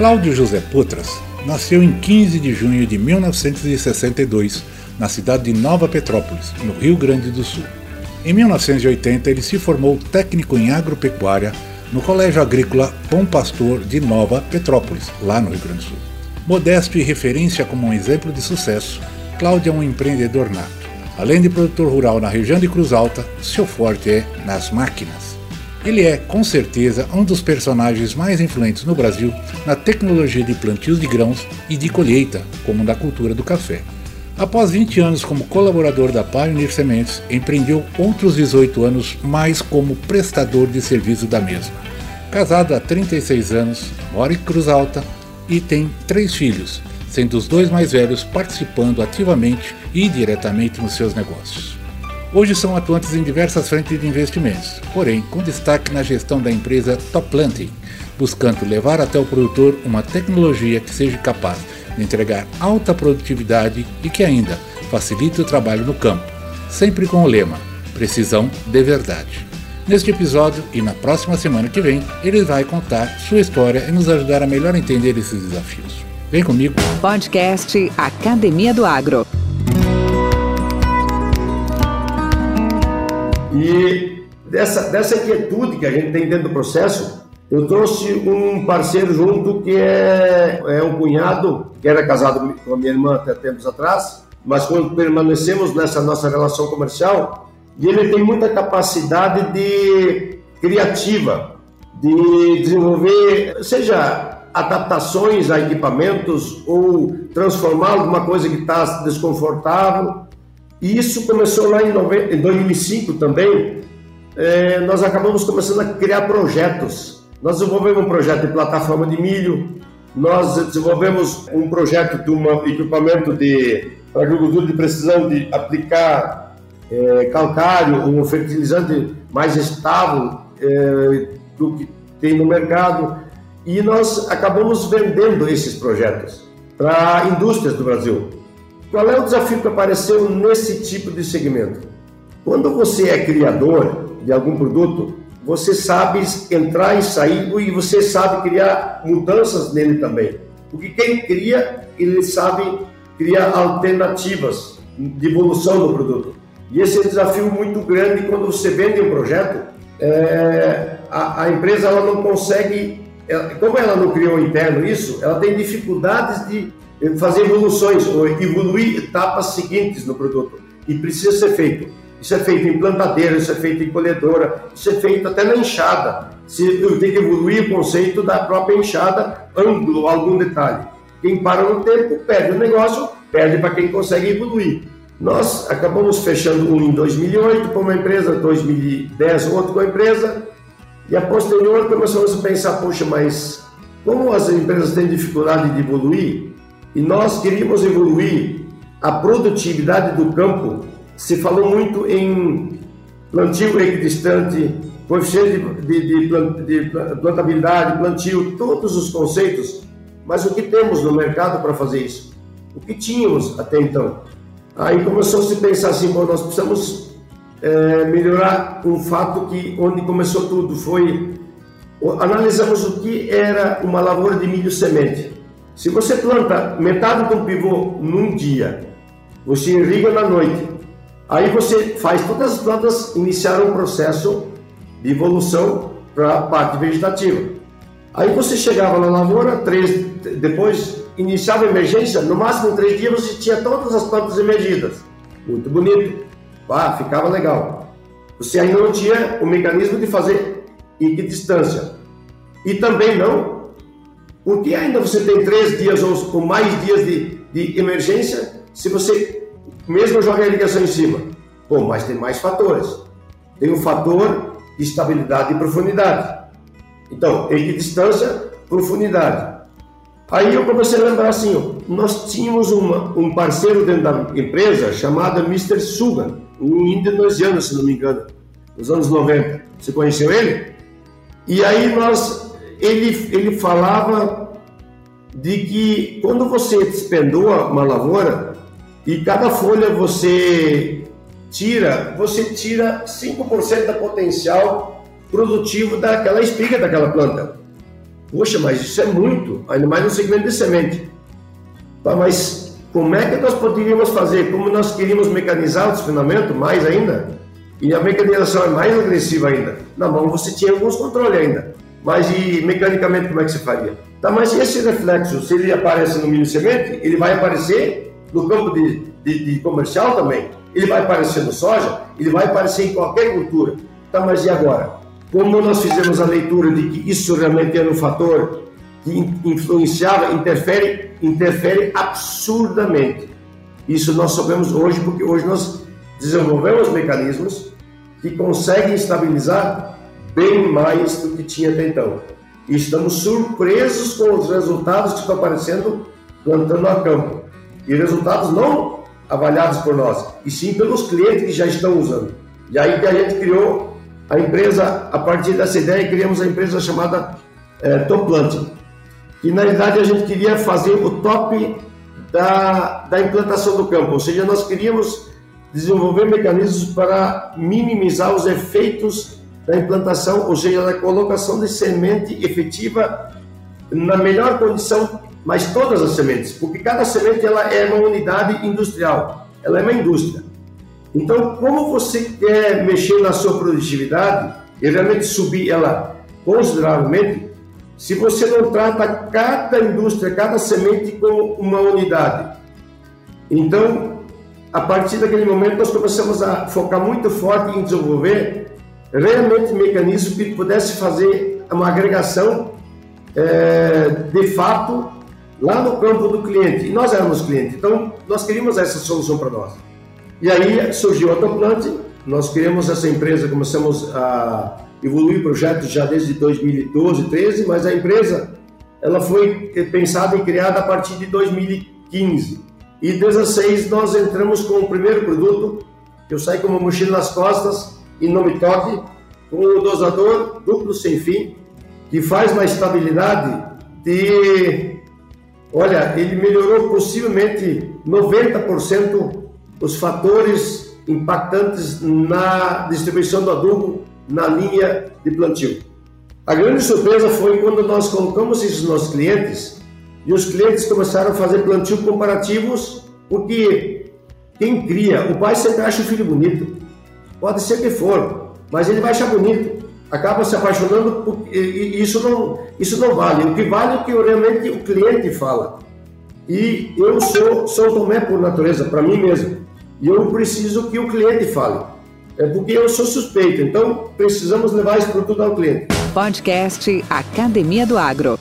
Cláudio José Potras nasceu em 15 de junho de 1962, na cidade de Nova Petrópolis, no Rio Grande do Sul. Em 1980, ele se formou técnico em agropecuária no Colégio Agrícola Bom Pastor de Nova Petrópolis, lá no Rio Grande do Sul. Modesto e referência como um exemplo de sucesso, Cláudio é um empreendedor nato. Além de produtor rural na região de Cruz Alta, seu forte é nas máquinas. Ele é, com certeza, um dos personagens mais influentes no Brasil na tecnologia de plantios de grãos e de colheita, como na cultura do café. Após 20 anos como colaborador da Pioneer Sementes, empreendeu outros 18 anos mais como prestador de serviço da mesma. Casado há 36 anos, mora em Cruz Alta e tem três filhos, sendo os dois mais velhos participando ativamente e diretamente nos seus negócios. Hoje são atuantes em diversas frentes de investimentos, porém com destaque na gestão da empresa Top Planting, buscando levar até o produtor uma tecnologia que seja capaz de entregar alta produtividade e que ainda facilite o trabalho no campo, sempre com o lema Precisão de Verdade. Neste episódio e na próxima semana que vem, ele vai contar sua história e nos ajudar a melhor entender esses desafios. Vem comigo. Podcast Academia do Agro. E dessa, dessa inquietude que a gente tem dentro do processo, eu trouxe um parceiro junto que é, é um cunhado, que era casado com a minha irmã até tempos atrás, mas quando permanecemos nessa nossa relação comercial, ele tem muita capacidade de criativa, de desenvolver, seja adaptações a equipamentos ou transformar alguma coisa que está desconfortável e isso começou lá em, 2005 também. É, nós acabamos começando a criar projetos. Nós desenvolvemos um projeto de plataforma de milho, nós desenvolvemos um projeto de um equipamento de agricultura de precisão de aplicar é, calcário, um fertilizante mais estável é, do que tem no mercado. E nós acabamos vendendo esses projetos para indústrias do Brasil. Qual é o desafio que apareceu nesse tipo de segmento? Quando você é criador de algum produto, você sabe entrar e sair e você sabe criar mudanças nele também. Porque quem cria, ele sabe criar alternativas de evolução do produto. E esse é um desafio muito grande quando você vende um projeto. É, a, a, empresa ela não consegue, ela, como ela não criou interno isso, ela tem dificuldades de fazer evoluções, ou evoluir etapas seguintes no produto. E precisa ser feito. Isso é feito em plantadeira, isso é feito em colhedora, isso é feito até na enxada. Se tenho que evoluir o conceito da própria enxada, ângulo, algum detalhe. Quem para no tempo perde o negócio, perde para quem consegue evoluir. Nós acabamos fechando um em 2008 com uma empresa, 2010 outro com a empresa, e a posterior começamos a pensar, poxa, mas como as empresas têm dificuldade de evoluir, e nós queríamos evoluir a produtividade do campo. Se falou muito em plantio equidistante, coeficiente de, de, de, de plantabilidade, plantio, todos os conceitos, mas o que temos no mercado para fazer isso? O que tínhamos até então? Aí começou a se pensar assim, bom, nós precisamos é, melhorar um fato que onde começou tudo foi analisamos o que era uma lavoura de milho semente. Se você planta metade do pivô num dia, você irriga na noite, aí você faz todas as plantas iniciar um processo de evolução para a parte vegetativa. Aí você chegava na lavoura, três, depois iniciava a emergência, no máximo em três dias você tinha todas as plantas emergidas. Muito bonito, ah, ficava legal. Você ainda não tinha o mecanismo de fazer equidistância. E também não por que ainda você tem três dias ou, ou mais dias de, de emergência se você mesmo joga a irrigação em cima? Bom, mas tem mais fatores. Tem o um fator de estabilidade e profundidade. Então, equidistância, profundidade. Aí eu comecei a lembrar assim, nós tínhamos uma, um parceiro dentro da empresa chamado Mr. Suga, um indonesiano, se não me engano, nos anos 90. Você conheceu ele? E aí nós, ele, ele falava de que quando você despendoa uma lavoura e cada folha você tira, você tira 5% da potencial produtivo daquela espiga daquela planta. Poxa, mas isso é muito, ainda mais no segmento de semente. Tá, mas como é que nós poderíamos fazer? Como nós queríamos mecanizar o desfinamento mais ainda? E a mecanização é mais agressiva ainda. Na mão você tinha alguns controles ainda. Mas e mecanicamente como é que você faria? Tá, mas esse reflexo, se ele aparece no milho semente, ele vai aparecer no campo de, de, de comercial também. Ele vai aparecer no soja, ele vai aparecer em qualquer cultura. Tá, mas e agora? Como nós fizemos a leitura de que isso realmente era um fator que influenciava, interfere, interfere absurdamente. Isso nós sabemos hoje, porque hoje nós desenvolvemos mecanismos que conseguem estabilizar bem mais do que tinha até então. E estamos surpresos com os resultados que estão aparecendo plantando a campo. E resultados não avaliados por nós, e sim pelos clientes que já estão usando. E aí que a gente criou a empresa, a partir dessa ideia, criamos a empresa chamada é, Top Planting, que na verdade a gente queria fazer o top da, da implantação do campo, ou seja, nós queríamos desenvolver mecanismos para minimizar os efeitos da implantação, ou seja, da colocação de semente efetiva na melhor condição, mas todas as sementes, porque cada semente ela é uma unidade industrial, ela é uma indústria. Então, como você quer mexer na sua produtividade e realmente subir ela consideravelmente, se você não trata cada indústria, cada semente como uma unidade. Então, a partir daquele momento, nós começamos a focar muito forte em desenvolver realmente mecanismos que pudesse fazer uma agregação é, de fato lá no campo do cliente. E nós éramos clientes, então nós queríamos essa solução para nós. E aí surgiu a Autoplant, nós criamos essa empresa, começamos a evoluir projetos já desde 2012, 13, mas a empresa ela foi pensada e criada a partir de 2015. E 16 nós entramos com o primeiro produto, eu saí com uma mochila nas costas e toque, com o dosador duplo sem fim, que faz uma estabilidade de, olha, ele melhorou possivelmente 90% os fatores impactantes na distribuição do adubo na linha de plantio. A grande surpresa foi quando nós colocamos isso nos nossos clientes e os clientes começaram a fazer plantio comparativos, porque quem cria, o pai sempre acha o filho bonito, pode ser que for, mas ele vai achar bonito, acaba se apaixonando, e isso não, isso não vale. O que vale é o que realmente o cliente fala. E eu sou São Tomé por natureza, para mim mesmo. E eu preciso que o cliente fale. É porque eu sou suspeito, então precisamos levar esse produto ao cliente. Podcast Academia do Agro.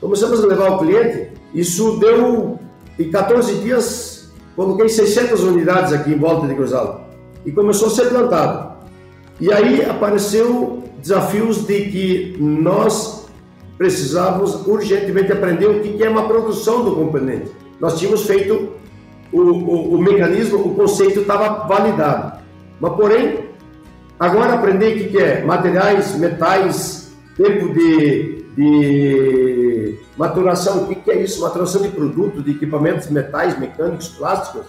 Começamos a levar ao cliente, isso deu em 14 dias, coloquei 600 unidades aqui em volta de Cruzado e começou a ser plantado. E aí apareceu desafios de que nós precisávamos urgentemente aprender o que é uma produção do componente. Nós tínhamos feito o, o, o mecanismo, o conceito estava validado. Mas, porém, agora aprender o que, é materiais, metais, tempo de, de maturação, o que é isso? Maturação de produto, de equipamentos, metais, mecânicos, plásticos.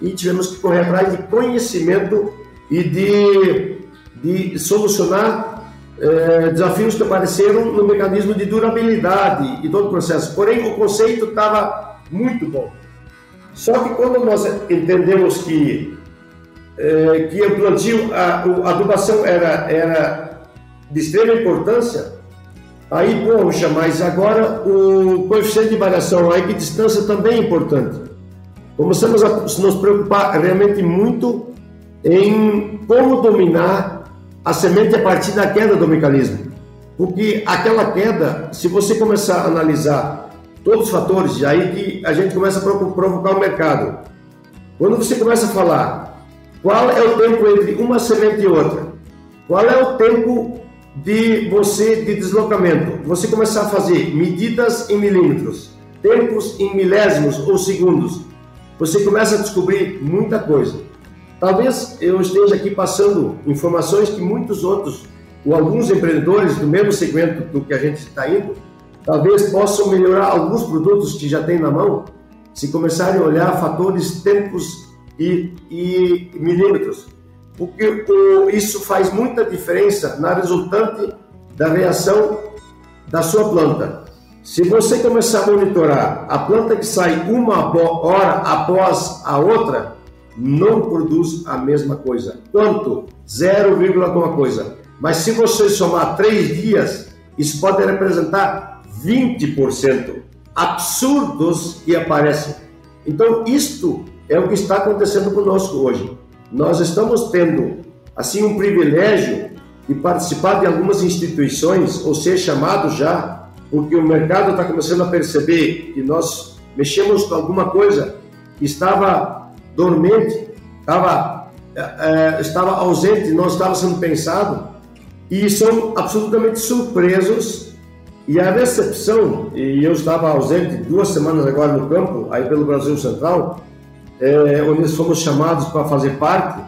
E tivemos que correr atrás de conhecimento e de, de solucionar eh, desafios que apareceram no mecanismo de durabilidade e todo o processo. Porém, o conceito estava muito bom. Só que quando nós entendemos que, é, que o plantio, a, a adubação era, era de extrema importância, aí, poxa, mas agora o coeficiente de variação, a equidistância também é importante. Começamos a nos preocupar realmente muito em como dominar a semente a partir da queda do mecanismo. Porque aquela queda, se você começar a analisar todos os fatores, aí que a gente começa a provocar o mercado. Quando você começa a falar qual é o tempo entre uma semente e outra, qual é o tempo de você de deslocamento, você começar a fazer medidas em milímetros, tempos em milésimos ou segundos, você começa a descobrir muita coisa. Talvez eu esteja aqui passando informações que muitos outros, ou alguns empreendedores do mesmo segmento do que a gente está indo, talvez possam melhorar alguns produtos que já tem na mão, se começarem a olhar fatores, tempos e, e milímetros. Porque o, isso faz muita diferença na resultante da reação da sua planta. Se você começar a monitorar a planta que sai uma hora após a outra, não produz a mesma coisa. Quanto? 0, alguma coisa. Mas se você somar três dias, isso pode representar 20% absurdos que aparecem. Então, isto é o que está acontecendo conosco hoje. Nós estamos tendo, assim, um privilégio de participar de algumas instituições, ou ser chamado já, porque o mercado está começando a perceber que nós mexemos com alguma coisa que estava dormente, estava, é, estava ausente, não estava sendo pensado, e são absolutamente surpresos. E a recepção, e eu estava ausente duas semanas agora no campo, aí pelo Brasil Central, é, onde fomos chamados para fazer parte,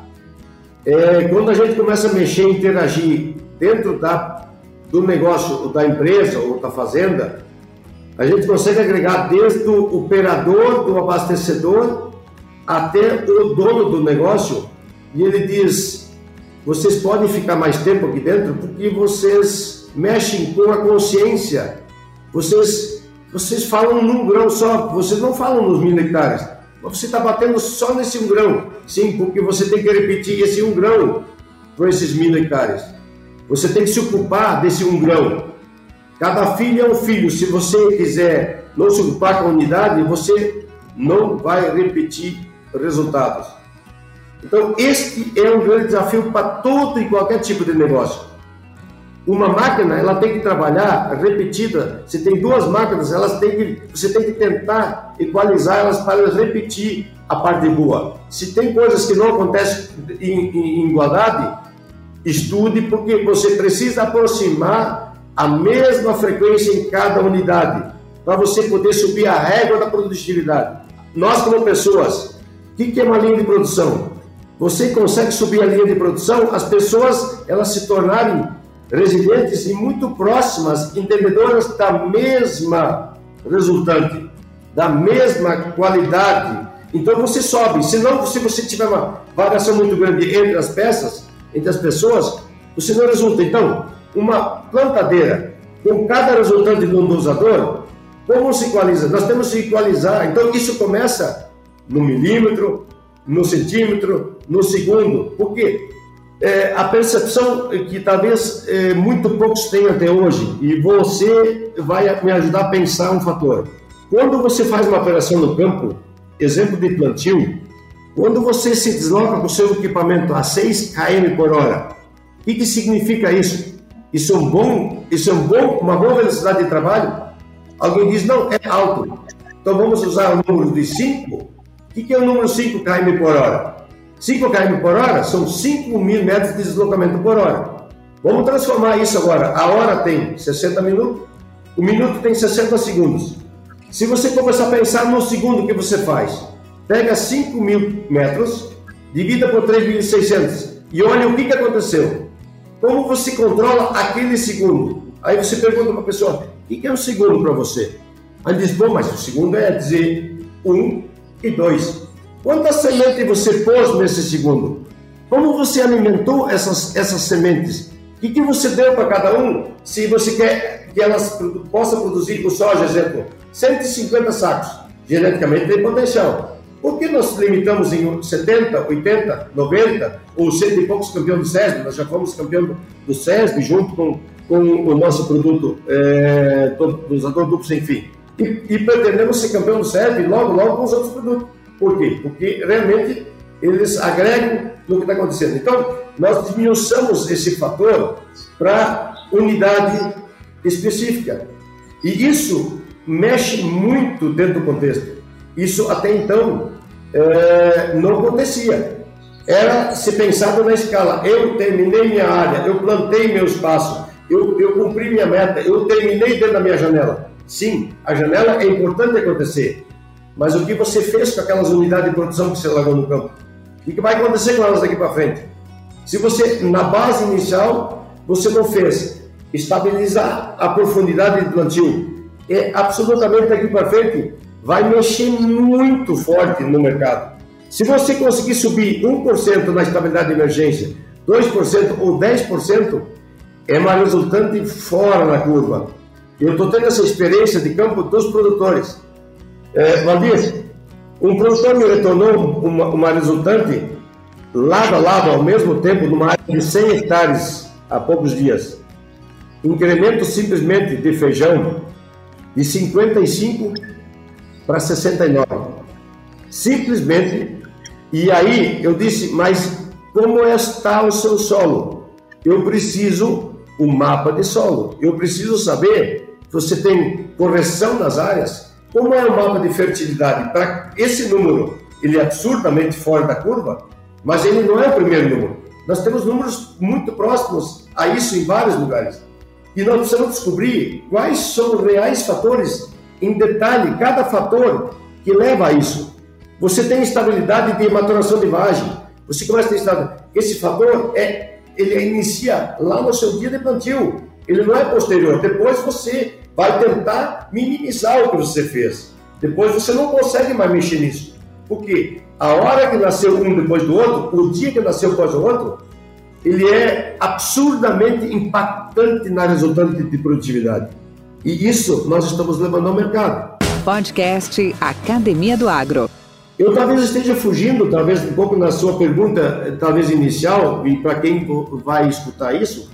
é, quando a gente começa a mexer, interagir dentro da, do negócio da empresa ou da fazenda, a gente consegue agregar desde o operador, do abastecedor, até o dono do negócio, e ele diz: vocês podem ficar mais tempo aqui dentro porque vocês mexem com a consciência, vocês, vocês falam num grão só, vocês não falam nos mil hectares você está batendo só nesse um grão. Sim, porque você tem que repetir esse um grão para esses mil hectares. Você tem que se ocupar desse um grão. Cada filho é um filho. Se você quiser não se ocupar com a unidade, você não vai repetir resultados. Então, este é um grande desafio para todo e qualquer tipo de negócio. Uma máquina, ela tem que trabalhar repetida. Se tem duas máquinas, elas têm que, você tem que tentar equalizar elas para elas repetir a parte boa. Se tem coisas que não acontecem em, em, em igualdade, estude, porque você precisa aproximar a mesma frequência em cada unidade, para você poder subir a régua da produtividade. Nós, como pessoas, o que é uma linha de produção? Você consegue subir a linha de produção, as pessoas elas se tornarem residentes e muito próximas, entendedoras da mesma resultante, da mesma qualidade. Então você sobe. Se não, se você tiver uma variação muito grande entre as peças, entre as pessoas, você não resulta. Então, uma plantadeira com cada resultante do dosador, como se equaliza? Nós temos que equalizar. Então isso começa no milímetro, no centímetro, no segundo. Por quê? é, a percepção que talvez é, muito poucos tenham até hoje, e você vai me ajudar a pensar um fator. Quando você faz uma operação no campo, exemplo de plantio, quando você se desloca com seu equipamento a 6 km por hora, o que, que significa isso? Isso é, um bom, isso é um bom, uma boa velocidade de trabalho? Alguém diz, não, é alto. Então vamos usar o número de 5. O que, que é o número 5 km por hora? 5 km por hora são 5 mil metros de deslocamento por hora. Vamos transformar isso agora. A hora tem 60 minutos, o minuto tem 60 segundos. Se você começar a pensar no segundo que você faz, pega 5 mil metros, divida por 3.600 e olha o que, que aconteceu. Como você controla aquele segundo? Aí você pergunta para a pessoa, o que, é um segundo para você? Aí diz, bom, mas o segundo é dizer um e dois. Quantas sementes você pôs nesse segundo? Como você alimentou essas, essas sementes? O que, que você deu para cada um? Se você quer que elas possam produzir com soja, exemplo, 150 sacos, geneticamente tem potencial. Por que nós limitamos em 70, 80, 90 ou cento e poucos campeões do SESB? Nós já fomos campeão do SESB junto com, com o nosso produto é, dosador duplo sem fim. E, e pretendemos ser campeão do SESB logo, logo com os outros produtos. Por quê? Porque realmente eles agregam no que está acontecendo. Então, nós diminuímos esse fator para unidade específica. E isso mexe muito dentro do contexto. Isso até então é, não acontecia. Era se pensado na escala. Eu terminei minha área, eu plantei meu espaço, eu, eu cumpri minha meta, eu terminei dentro da minha janela. Sim, a janela é importante acontecer, mas o que você fez com aquelas unidades de produção que você largou no campo? O que vai acontecer com elas daqui para frente? Se você, na base inicial, você não fez estabilizar a profundidade de plantio, é absolutamente daqui para frente vai mexer muito forte no mercado. Se você conseguir subir 1% na estabilidade de emergência, 2% ou 10%, é uma resultante fora da curva. Eu estou tendo essa experiência de campo dos produtores. É, Valdir, um produtor me retornou uma, uma resultante lado a lado, ao mesmo tempo, numa área de 100 hectares há poucos dias. Incremento simplesmente de feijão de 55 para 69. Simplesmente. E aí eu disse, mas como está o seu solo? Eu preciso o um mapa de solo. Eu preciso saber se você tem correção nas áreas. Como é o mapa de fertilidade? Para esse número, ele é absurdamente fora da curva, mas ele não é o primeiro número. Nós temos números muito próximos a isso em vários lugares. E nós precisamos descobrir quais são os reais fatores em detalhe, cada fator que leva a isso. Você tem estabilidade de maturação de vagem. Você começa a ter estabilidade. Esse fator é, ele inicia lá no seu dia de plantio. Ele não é posterior. Depois você vai tentar minimizar o que você fez. Depois você não consegue mais mexer nisso. Porque a hora que nasceu um depois do outro, o dia que nasceu após o outro, ele é absurdamente impactante na resultante de produtividade. E isso nós estamos levando ao mercado. Podcast Academia do Agro. Eu talvez esteja fugindo, talvez um pouco na sua pergunta, talvez inicial, e para quem vai escutar isso,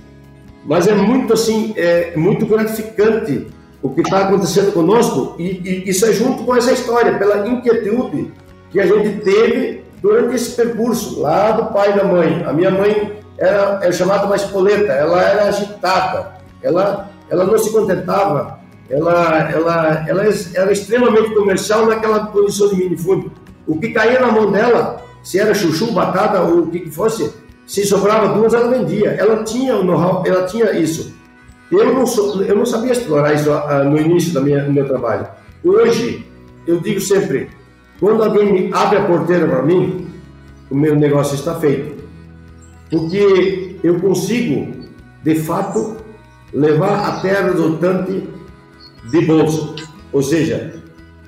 mas é muito assim, é muito gratificante o que está acontecendo conosco e, e isso é junto com essa história, pela inquietude que a gente teve durante esse percurso lá do pai e da mãe. A minha mãe era, era chamada uma espoleta, ela era agitada, ela, ela não se contentava, ela, ela, ela era extremamente comercial naquela condição de minifúndio. O que caía na mão dela, se era chuchu, batata ou o que fosse, se sobrava duas, ela vendia. Ela tinha o know-how, ela tinha isso. Eu não, sou, eu não sabia explorar isso uh, no início da minha, do meu trabalho. Hoje, eu digo sempre, quando alguém me abre a porteira para mim, o meu negócio está feito. Porque eu consigo, de fato, levar a terra resultante de bolso. Ou seja,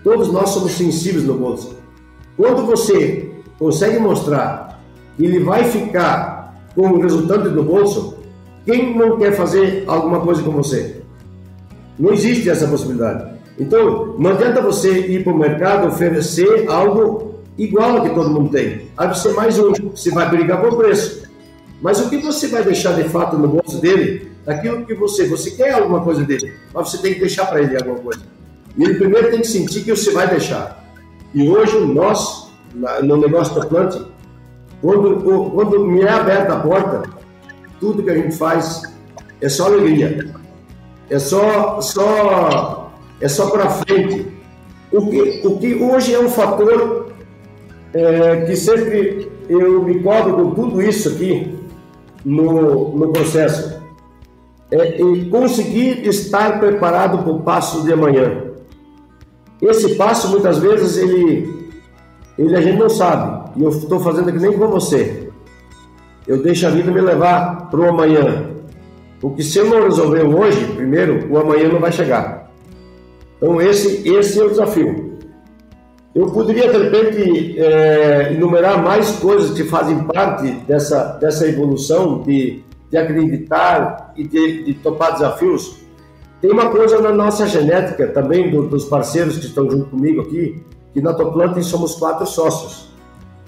todos nós somos sensíveis no bolso. Quando você consegue mostrar que ele vai ficar com o resultante no bolso, quem não quer fazer alguma coisa com você? Não existe essa possibilidade. Então, não adianta você ir para o mercado oferecer algo igual ao que todo mundo tem. Aí você mais um, você vai brigar por preço. Mas o que você vai deixar de fato no bolso dele, aquilo que você, você quer alguma coisa dele, mas você tem que deixar para ele alguma coisa. E ele primeiro tem que sentir que você vai deixar. E hoje nós, no negócio da Plant, quando, quando me é aberta a porta, tudo que a gente faz é só alegria. É só, só, é só para frente. O que, o que hoje é um fator é, que sempre eu me cobro com tudo isso aqui no, no processo. É, é conseguir estar preparado para o passo de amanhã. Esse passo, muitas vezes, ele, ele a gente não sabe. E eu estou fazendo aqui nem com você. Eu deixo a vida me levar para o amanhã. Porque se eu não resolver hoje, primeiro, o amanhã não vai chegar. Então, esse, esse é o desafio. Eu poderia, de repente, é, enumerar mais coisas que fazem parte dessa, dessa evolução de, de acreditar e de, de topar desafios, tem uma coisa na nossa genética também, do, dos parceiros que estão junto comigo aqui, que na Toplanting somos quatro sócios.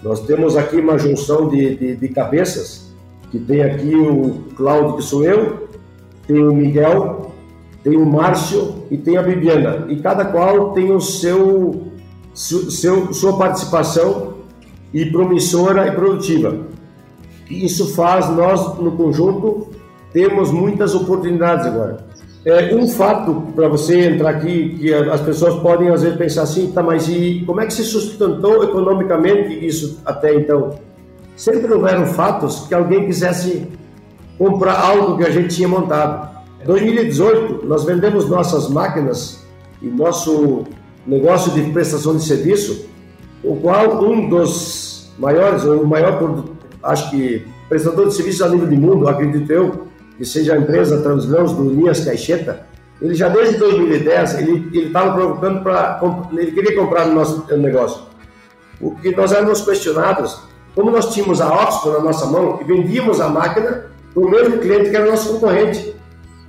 Nós temos aqui uma junção de, de, de cabeças, que tem aqui o Cláudio, que sou eu, tem o Miguel, tem o Márcio e tem a Bibiana. E cada qual tem o seu, seu sua participação e promissora e produtiva. Isso faz nós, no conjunto, temos muitas oportunidades agora. É, um fato para você entrar aqui, que as pessoas podem às vezes pensar assim, tá, mas e como é que se sustentou economicamente isso até então? Sempre houveram fatos que alguém quisesse comprar algo que a gente tinha montado. Em 2018, nós vendemos nossas máquinas e nosso negócio de prestação de serviço, o qual um dos maiores, ou o maior, acho que prestador de serviços a nível de mundo, acredito eu, que seja a empresa Translãos do Linhas Caixeta, ele já desde 2010, ele estava provocando para. Ele queria comprar no nosso negócio. O que nós éramos questionados, como nós tínhamos a Oxford na nossa mão e vendíamos a máquina para o mesmo cliente que era nosso concorrente.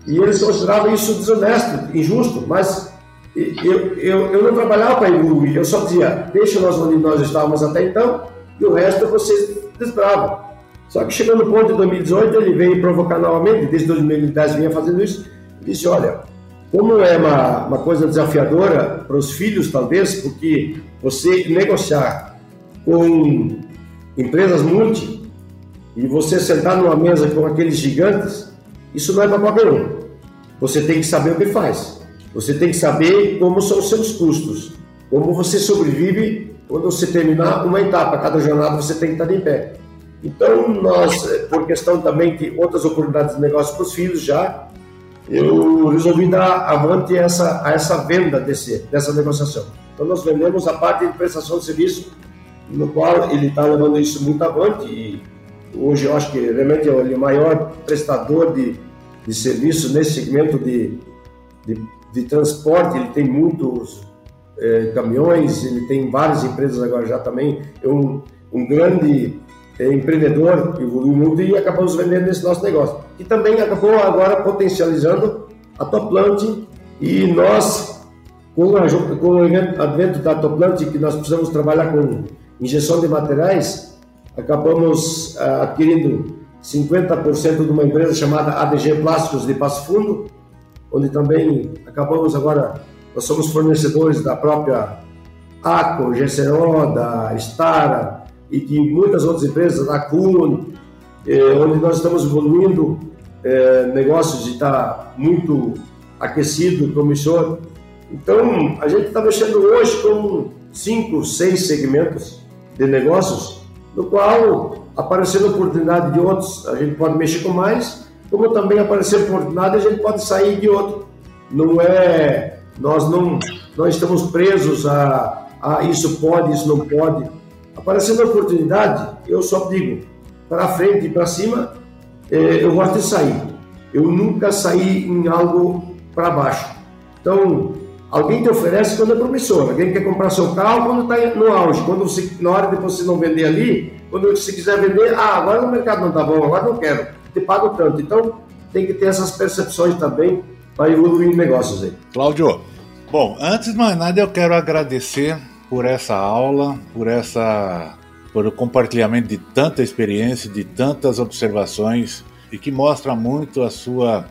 E eles consideravam isso desonesto, injusto, mas eu, eu, eu não trabalhava para evoluir, eu só dizia, deixa nós onde nós estávamos até então e o resto vocês desbravam. Só que chegando no ponto de 2018, ele veio provocar novamente, desde 2010 vinha fazendo isso, e disse, olha, como é uma, uma coisa desafiadora para os filhos, talvez, porque você negociar com empresas multi e você sentar numa mesa com aqueles gigantes, isso não é para qualquer um. Você tem que saber o que faz. Você tem que saber como são os seus custos, como você sobrevive quando você terminar uma etapa. Cada jornada você tem que estar em pé. Então, nós, por questão também de outras oportunidades de negócio para os filhos já, eu resolvi dar avante a essa, a essa venda desse, dessa negociação. Então, nós vendemos a parte de prestação de serviço, no qual ele está levando isso muito avante e hoje eu acho que realmente é o maior prestador de, de serviço nesse segmento de, de, de transporte. Ele tem muitos é, caminhões, ele tem várias empresas agora já também. É um, um grande é, empreendedor, evoluiu muito e acabamos vendendo esse nosso negócio. E também acabou agora potencializando a Toplant e nós, com, a, com o advento da Toplant, que nós precisamos trabalhar com injeção de materiais, acabamos uh, adquirindo 50% de uma empresa chamada ADG Plásticos de Passo Fundo, onde também acabamos agora, nós somos fornecedores da própria ACO, GCO, da Stara, e de muitas outras empresas, da Kuhn, eh, onde nós estamos evoluindo eh, negócios e está muito aquecido, promissor. Então, a gente está mexendo hoje com cinco, seis segmentos de negócios, no qual, aparecendo oportunidade de outros, a gente pode mexer com mais, como também aparecer oportunidade, a gente pode sair de outro. Não é, nós não, não estamos presos a, a isso pode, isso não pode Aparecendo a oportunidade, eu só digo para frente e para cima, é, eu gosto de sair. Eu nunca saí em algo para baixo. Então, alguém te oferece quando é promissor, alguém quer comprar seu carro quando está no auge, quando você, na hora de você não vender ali, quando você quiser vender, ah, agora o mercado não está bom, agora não quero, te pago tanto. Então, tem que ter essas percepções também para evoluir em negócios aí. Cláudio, bom, antes de mais nada eu quero agradecer por essa aula, por essa por o compartilhamento de tanta experiência, de tantas observações e que mostra muito a sua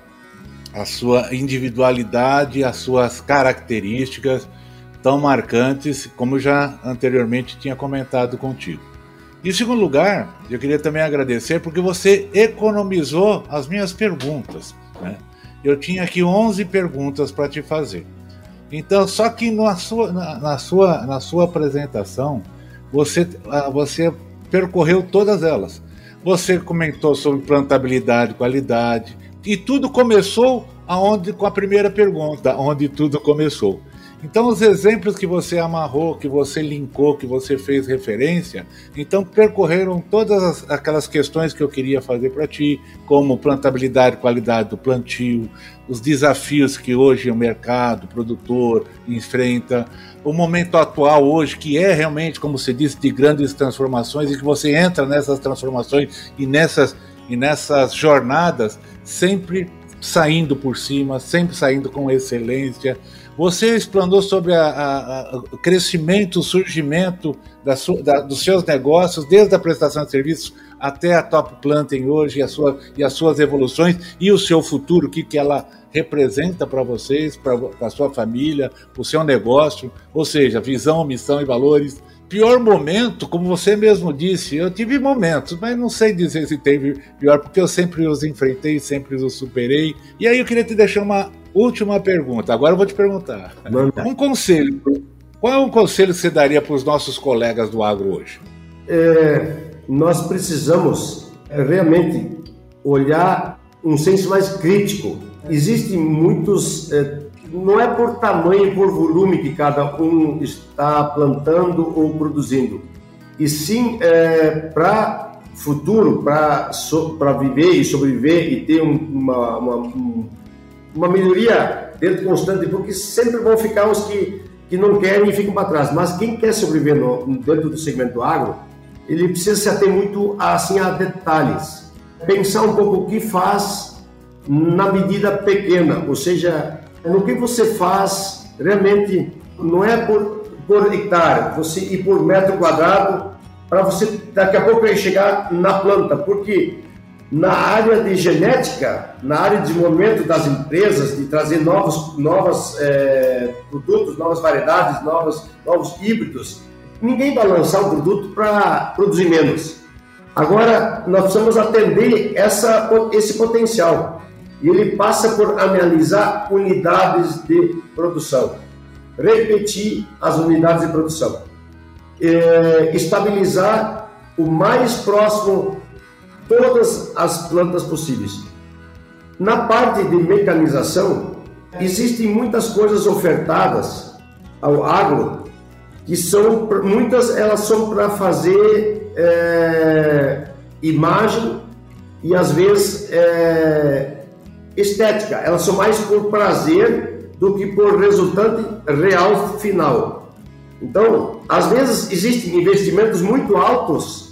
a sua individualidade, as suas características tão marcantes, como já anteriormente tinha comentado contigo. Em segundo lugar, eu queria também agradecer porque você economizou as minhas perguntas. Né? Eu tinha aqui 11 perguntas para te fazer. Então, só que na sua, na, na sua, na sua apresentação, você, ah, você percorreu todas elas. Você comentou sobre plantabilidade, qualidade, e tudo começou aonde com a primeira pergunta, onde tudo começou. Então, os exemplos que você amarrou, que você linkou, que você fez referência, então percorreram todas aquelas questões que eu queria fazer para ti, como plantabilidade qualidade do plantio, os desafios que hoje o mercado, o produtor enfrenta, o momento atual hoje, que é realmente, como você disse, de grandes transformações e que você entra nessas transformações e nessas, e nessas jornadas sempre saindo por cima, sempre saindo com excelência, você explanou sobre o crescimento, o surgimento da sua, da, dos seus negócios, desde a prestação de serviços até a Top Planting hoje e, a sua, e as suas evoluções e o seu futuro, o que, que ela representa para vocês, para a sua família, o seu negócio, ou seja, visão, missão e valores. Pior momento, como você mesmo disse, eu tive momentos, mas não sei dizer se teve pior, porque eu sempre os enfrentei, sempre os superei. E aí eu queria te deixar uma Última pergunta. Agora eu vou te perguntar. Um conselho. Qual é um conselho que você daria para os nossos colegas do agro hoje? É, nós precisamos é, realmente olhar um senso mais crítico. Existem muitos é, não é por tamanho, por volume que cada um está plantando ou produzindo, e sim é, para futuro, para so, viver e sobreviver e ter um, uma, uma, uma melhoria dentro constante, porque sempre vão ficar os que, que não querem e ficam para trás. Mas quem quer sobreviver no, dentro do segmento agro, ele precisa se ater muito assim, a detalhes. Pensar um pouco o que faz na medida pequena, ou seja, no que você faz realmente não é por, por hectare, você e por metro quadrado para você daqui a pouco chegar na planta, porque na área de genética, na área de desenvolvimento das empresas, de trazer novos, novos é, produtos, novas variedades, novos, novos híbridos, ninguém vai lançar um produto para produzir menos. Agora, nós precisamos atender essa, esse potencial. E ele passa por analisar unidades de produção, repetir as unidades de produção, é, estabilizar o mais próximo todas as plantas possíveis. Na parte de mecanização, existem muitas coisas ofertadas ao agro que são muitas elas são para fazer é, imagem e às vezes é, estética. Elas são mais por prazer do que por resultante real final. Então, às vezes existem investimentos muito altos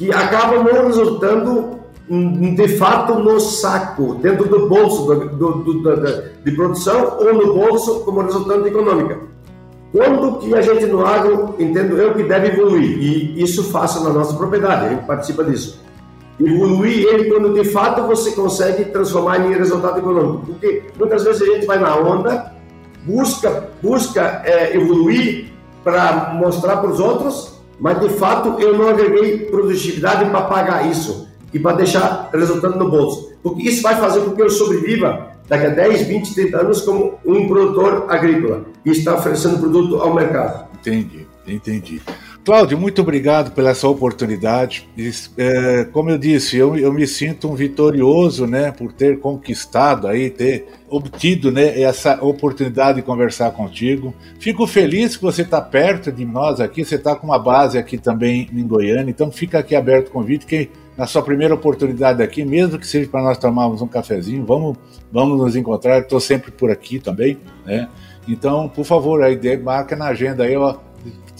que acabam não resultando de fato no saco, dentro do bolso do, do, do, de produção ou no bolso como resultante econômica. Quando que a gente no agro, entendo eu, que deve evoluir, e isso faça na nossa propriedade, a gente participa disso. Evoluir ele quando de fato você consegue transformar em resultado econômico. Porque muitas vezes a gente vai na onda, busca, busca é, evoluir para mostrar para os outros, mas de fato eu não agreguei produtividade para pagar isso e para deixar resultando no bolso. Porque isso vai fazer com que eu sobreviva daqui a 10, 20, 30 anos como um produtor agrícola e está oferecendo produto ao mercado. Entendi, entendi. Cláudio, muito obrigado pela essa oportunidade. É, como eu disse, eu, eu, me sinto um vitorioso, né, por ter conquistado aí, ter obtido, né, essa oportunidade de conversar contigo. Fico feliz que você está perto de nós aqui. Você está com uma base aqui também em Goiânia, então fica aqui aberto o convite que na sua primeira oportunidade aqui, mesmo que seja para nós tomarmos um cafezinho, vamos, vamos nos encontrar. Estou sempre por aqui também, né? Então, por favor, aí marca na agenda aí, ó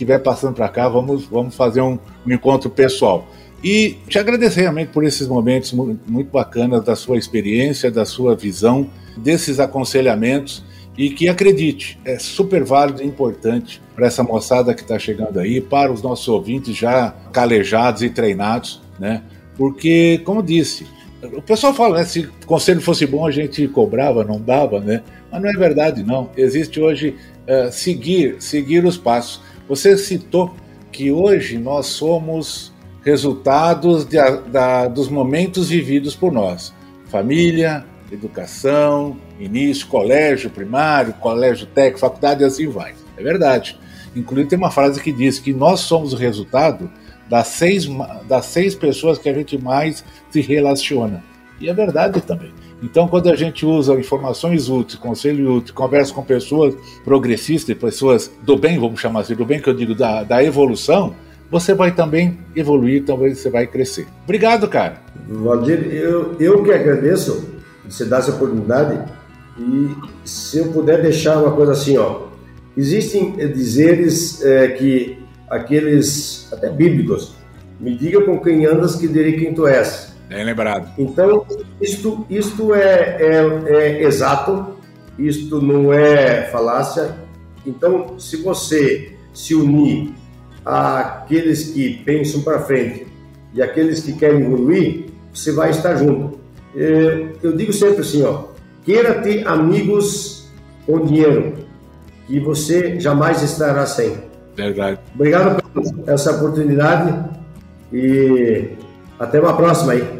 estiver passando para cá, vamos, vamos fazer um, um, encontro pessoal. E te agradecer realmente por esses momentos muito, muito bacanas da sua experiência, da sua visão, desses aconselhamentos e que acredite, é super válido e importante para essa moçada que está chegando aí, para os nossos ouvintes já calejados e treinados, né? Porque, como disse, o pessoal fala, né? Se o conselho fosse bom, a gente cobrava, não dava, né? Mas não é verdade, não. Existe hoje uh, seguir, seguir os passos. Você citou que hoje nós somos resultados de, da, dos momentos vividos por nós. Família, educação, início, colégio primário, colégio técnico, faculdade e assim vai. É verdade. Inclusive tem uma frase que diz que nós somos o resultado das seis, das seis pessoas que a gente mais se relaciona. E é verdade também. Então, quando a gente usa informações úteis, conselho útil, conversa com pessoas progressistas, pessoas do bem, vamos chamar assim, do bem que eu digo, da, da evolução, você vai também evoluir, talvez você vai crescer. Obrigado, cara. Valdir, eu, eu que agradeço você dar essa oportunidade e se eu puder deixar uma coisa assim, ó, existem dizeres é, que aqueles, até bíblicos, me diga com quem andas que direi quem tu és. Bem lembrado. Então, isto, isto é, é, é exato, isto não é falácia. Então, se você se unir àqueles que pensam para frente e aqueles que querem evoluir, você vai estar junto. É, eu digo sempre assim, ó, queira ter amigos com dinheiro, que você jamais estará sem. Verdade. Obrigado por essa oportunidade e até uma próxima aí.